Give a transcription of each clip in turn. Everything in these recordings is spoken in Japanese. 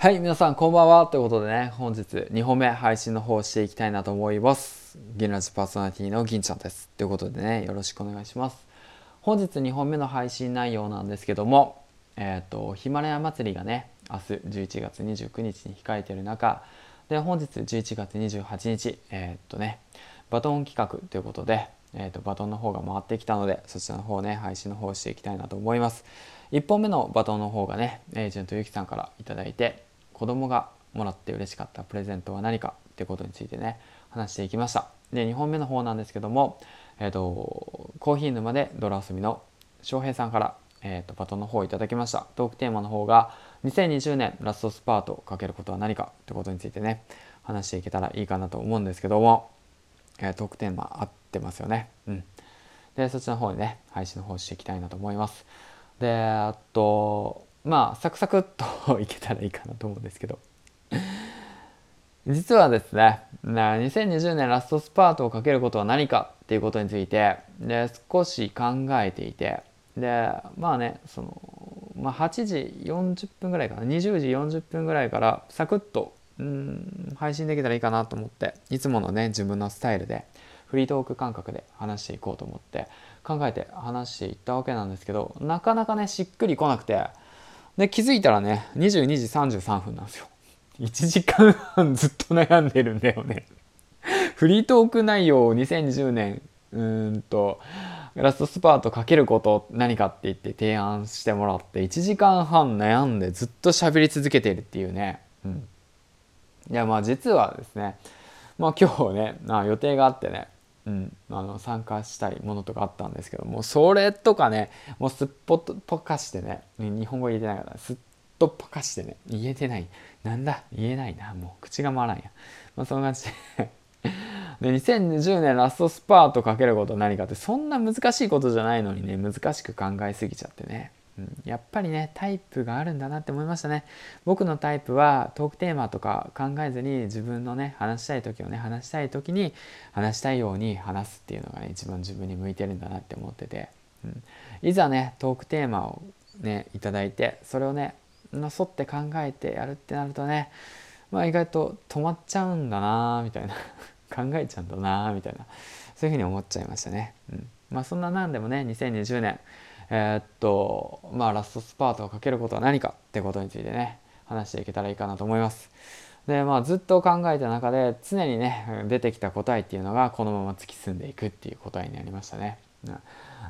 はい、皆さんこんばんは。ということでね、本日2本目配信の方していきたいなと思います。銀ラジパーソナリティの銀ちゃんです。ということでね、よろしくお願いします。本日2本目の配信内容なんですけども、えっ、ー、と、ヒマラヤ祭りがね、明日11月29日に控えている中、で、本日11月28日、えっ、ー、とね、バトン企画ということで、えーと、バトンの方が回ってきたのでそちらの方ね配信の方していきたいなと思います1本目のバトンの方がねエージェントゆきさんから頂いて子供がもらって嬉しかったプレゼントは何かってことについてね話していきました。で2本目の方なんですけども、えーと、コーヒー沼で泥遊びの翔平さんから、えーと、バトンの方をいただきました。トークテーマの方が2020年ラストスパートをかけることは何かってことについてね話していけたらいいかなと思うんですけども、えー、トークテーマあってますよね。うん。でそっちの方にね配信の方していきたいなと思います。であとまあサクサクっといけたらいいかなと思うんですけど。実はですね2020年ラストスパートをかけることは何かっていうことについてで少し考えていてでまあねその、まあ、8時40分ぐらいかな20時40分ぐらいからサクッとうん配信できたらいいかなと思っていつものね自分のスタイルでフリートーク感覚で話していこうと思って考えて話していったわけなんですけどなかなかねしっくりこなくてで気づいたらね22時33分なんですよ。1時間半ずっと悩んでるんだよね。フリートーク内容を2020年うんとラストスパートかけること何かって言って提案してもらって1時間半悩んでずっと喋り続けてるっていうね、うん、いやまあ実はですねまあ今日ねあ予定があってねうん、あの参加したいものとかあったんですけどもそれとかねもうすっぽっぽかしてね日本語言えてないからすっとぽかしてね言えてない。なんだ？言えないな。もう口が回らんや、まあ、そんな感じで。で2020年ラストスパートかけること何かってそんな難しいことじゃないのにね難しく考えすぎちゃってね。やっぱりねタイプがあるんだなって思いましたね。僕のタイプはトークテーマとか考えずに自分のね話したい時をね話したい時に話したいように話すっていうのがね一番自分に向いてるんだなって思ってて、うん、いざねトークテーマをね頂いてそれをねな沿って考えてやるってなるとねまあ意外と止まっちゃうんだなみたいな。考えちゃうんだなみたいな。そういうふうに思っちゃいましたね。うん、まあそんななんでもね2020年えー、っとまあラストスパートをかけることは何かってことについてね話していけたらいいかなと思います。でまあずっと考えた中で常にね出てきた答えっていうのがこのまま突き進んでいくっていう答えになりましたね。うん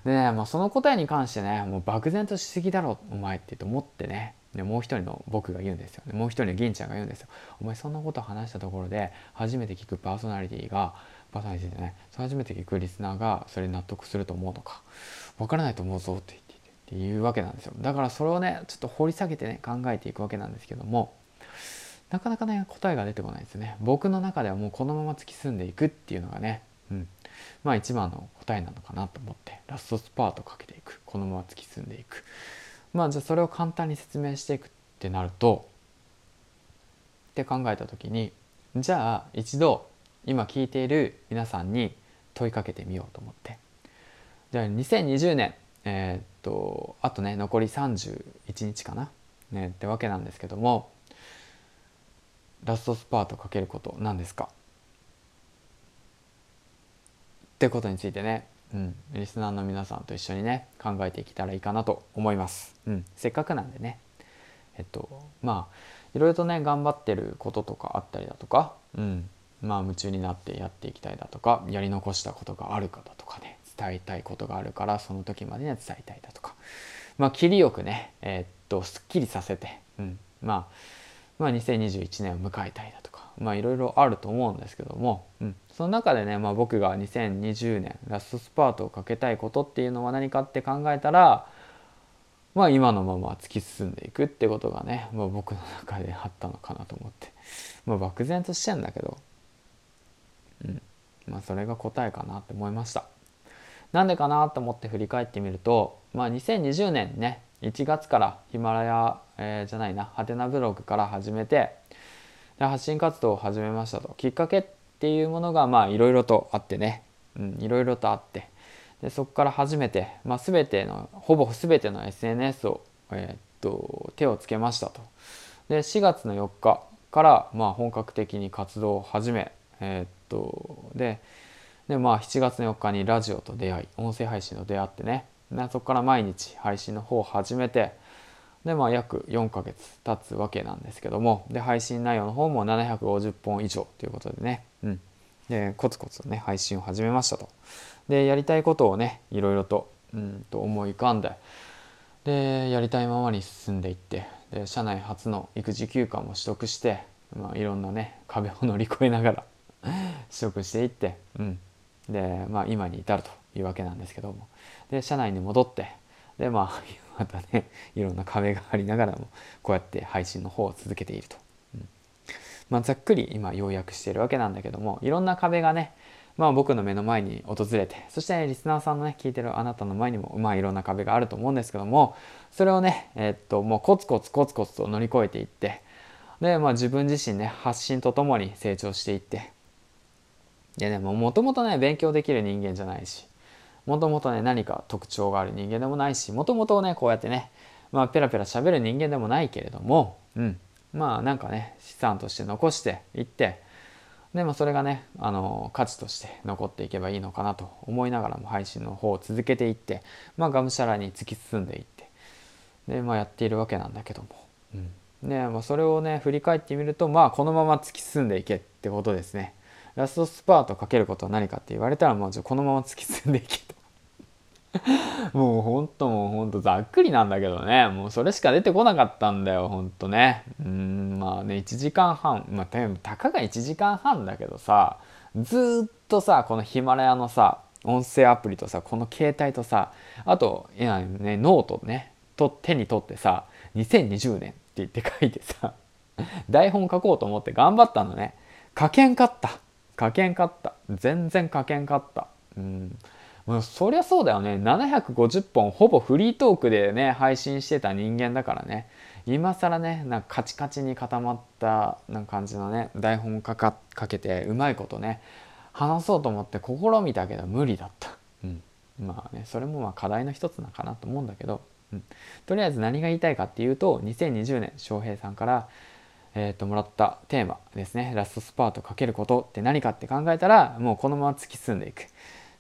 でね、まあ、その答えに関してねもう漠然としすぎだろお前って思ってねでもう一人の僕が言うんですよ、ねもう一人の銀ちゃんが言うんですよお前そんなこと話したところで初めて聞くパーソナリティがパーソナリティでね初めて聞くリスナーがそれ納得すると思うのか。分からないと思うぞって言ってっていうわけなんですよ。だからそれをねちょっと掘り下げてね考えていくわけなんですけどもなかなかね答えが出てこないですね。僕の中ではもうこのまま突き進んでいくっていうのがね、うん、まあ一番の答えなのかなと思ってラストスパートかけていく。このまま突き進んでいく。まあじゃあそれを簡単に説明していくってなるとって考えた時にじゃあ一度今聞いている皆さんに問いかけてみようと思って。じゃあ2020年えー、っとあとね残り31日かな、ね、ってわけなんですけどもラストスパートかけること何ですか？ってことについてね、うん、リスナーの皆さんと一緒にね考えていけたらいいかなと思います。うん、せっかくなんでねえっとまあいろいろとね頑張ってることとかあったりだとか、うん、まあ夢中になってやっていきたいだとかやり残したことがあるかだとかね伝えたいことがあるからその時までには伝えたいだとか。まあ切りよくねえー、っとすっきりさせて、うん、まあまあ2021年を迎えたいだとかまあいろいろあると思うんですけども、うん、その中でね、まあ、僕が2020年ラストスパートをかけたいことっていうのは何かって考えたらまあ今のまま突き進んでいくってことがね、まあ、僕の中であったのかなと思って、まあ、漠然としてんだけど、うん。まあ、それが答えかなって思いました。なんでかなと思って振り返ってみると、まあ、2020年ね1月からヒマラヤ、えー、じゃないなハテナブログから始めてで発信活動を始めましたと。きっかけっていうものがまあいろいろとあってね。いろいろとあって。でそこから初めて、まあ、全てのほぼ全ての SNS を、えー、っと手をつけましたと。で4月の4日からまあ本格的に活動を始めえー、っとででまあ7月4日にラジオと出会い音声配信と出会ってね。でそこから毎日配信の方を始めてでまあ約4ヶ月経つわけなんですけどもで配信内容の方も750本以上ということでね、うん、でコツコツね配信を始めましたと。でやりたいことをねいろいろと,、うんと思い浮かんででやりたいままに進んでいってで社内初の育児休暇も取得して、まあ、いろんなね壁を乗り越えながら取得していって、うん、で、まあ、今に至るというわけなんですけども。で社内に戻ってでまあ またねいろんな壁がありながらもこうやって配信の方を続けていると、うん。まあ、ざっくり今要約しているわけなんだけどもいろんな壁がねまあ、僕の目の前に訪れてそしてリスナーさんのね聞いてるあなたの前にもまあいろんな壁があると思うんですけどもそれをねえー、っともうコツコツコツコツと乗り越えていってで、まあ、自分自身ね発信とともに成長していってでねもともとね勉強できる人間じゃないし。もともとね何か特徴がある人間でもないしもともとねこうやってねまあペラペラ喋る人間でもないけれどもうん。まあなんかね資産として残していってでもそれがねあの価値として残っていけばいいのかなと思いながらも配信の方を続けていってまあがむしゃらに突き進んでいってでまあやっているわけなんだけども、うん、で、まあ、それをね振り返ってみるとまあこのまま突き進んでいけってことですね。ラストスパートかけることは何かって言われたらもうこのまま突き進んでいけと。もうほんともうほんとざっくりなんだけどね。もうそれしか出てこなかったんだよほんとね。うんまあね1時間半。まあたかが1時間半だけどさずっとさこのヒマラヤのさ音声アプリとさこの携帯とさあといや、ね、ノートねと手に取ってさ2020年って言って書いてさ台本書こうと思って頑張ったのね。書けんかった。書けんかった。全然書けんかった。うん。もうそりゃそうだよね。750本ほぼフリートークでね配信してた人間だからね。今更ねなんかカチカチに固まったな感じのね台本かかかけてうまいことね話そうと思って試みたけど無理だった、うん、まあねそれもまあ課題の一つなのかなと思うんだけど、うん、とりあえず何が言いたいかっていうと2020年翔平さんからえー、ともらったテーマですねラストスパートかけることって何かって考えたらもうこのまま突き進んでいくっ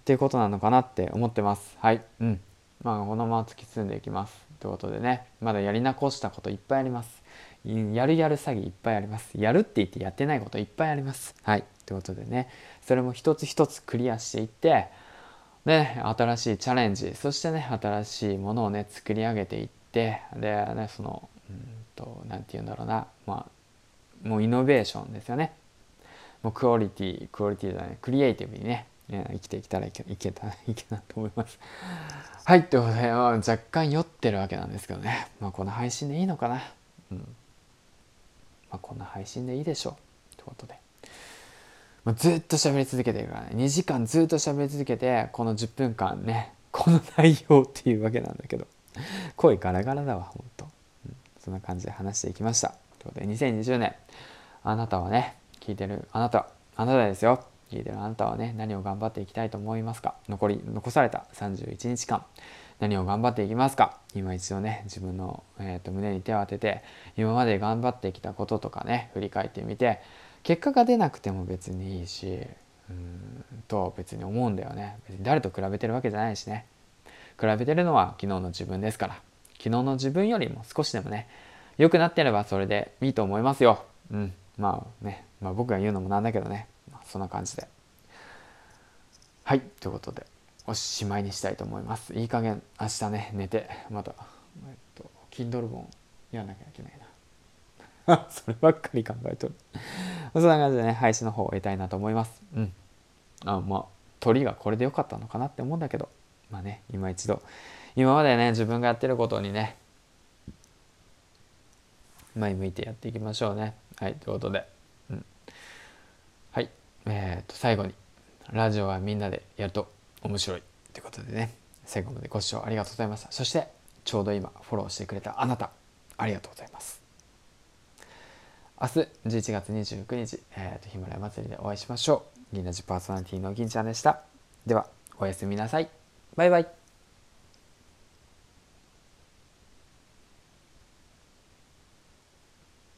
ていうことなのかなって思ってます。はい。うん。まあ、このまま突き進んでいきます。ということでね、まだやり残したこといっぱいあります。やるやる詐欺いっぱいあります。やるって言ってやってないこといっぱいあります。はい。ということでね、それも一つ一つクリアしていって、ね、新しいチャレンジ、そしてね、新しいものをね、作り上げていって、で、ね、その、うんと、なんて言うんだろうな、まあ、もうイノベーションですよね。もうクオリティ、クオリティだね、クリエイティブにね、生きていけたらいけいけたいけなと思います。はい、ということで、まあ、若干酔ってるわけなんですけどね。まあ、この配信でいいのかな。うん。まあ、こんな配信でいいでしょう。ということで。まあ、ずっと喋り続けてるからね。2時間ずっと喋り続けて、この10分間ね、この内容っていうわけなんだけど。声ガラガラだわ、ほんと。うん、そんな感じで話していきました。ことで、2020年、あなたはね、聞いてるあなた、あなたですよ。聞いてるあなたはね何を頑張っていきたいと思いますか？残り残された31日間何を頑張っていきますか？今一度ね自分の、えーと、胸に手を当てて今まで頑張ってきたこととかね振り返ってみて結果が出なくても別にいいしうんと別に思うんだよね。別に誰と比べてるわけじゃないしね。比べてるのは昨日の自分ですから。昨日の自分よりも少しでもね良くなってればそれでいいと思いますよ。うん。まあね、まあ、僕が言うのもなんだけどね。まそんな感じで。はい。ということでおしまいにしたいと思います。いい加減明日ね寝て。またえっと Kindle 本やらなきゃいけないな。そればっかり考えとる。そんな感じでね配信の方を終えたいなと思います。うん。あまあ鳥がこれでよかったのかなって思うんだけど。まあね今一度。今までね自分がやってることにね前向いてやっていきましょうね。はいということで。うん、はい。えー、と最後にラジオはみんなでやると面白いということでね。最後までご視聴ありがとうございましたそしてちょうど今フォローしてくれたあなたありがとうございます。明日11月29日、えー、とヒマラヤ祭りでお会いしましょう。銀ラジパーソナリティの銀ちゃんでした。ではおやすみなさい。バイバイ。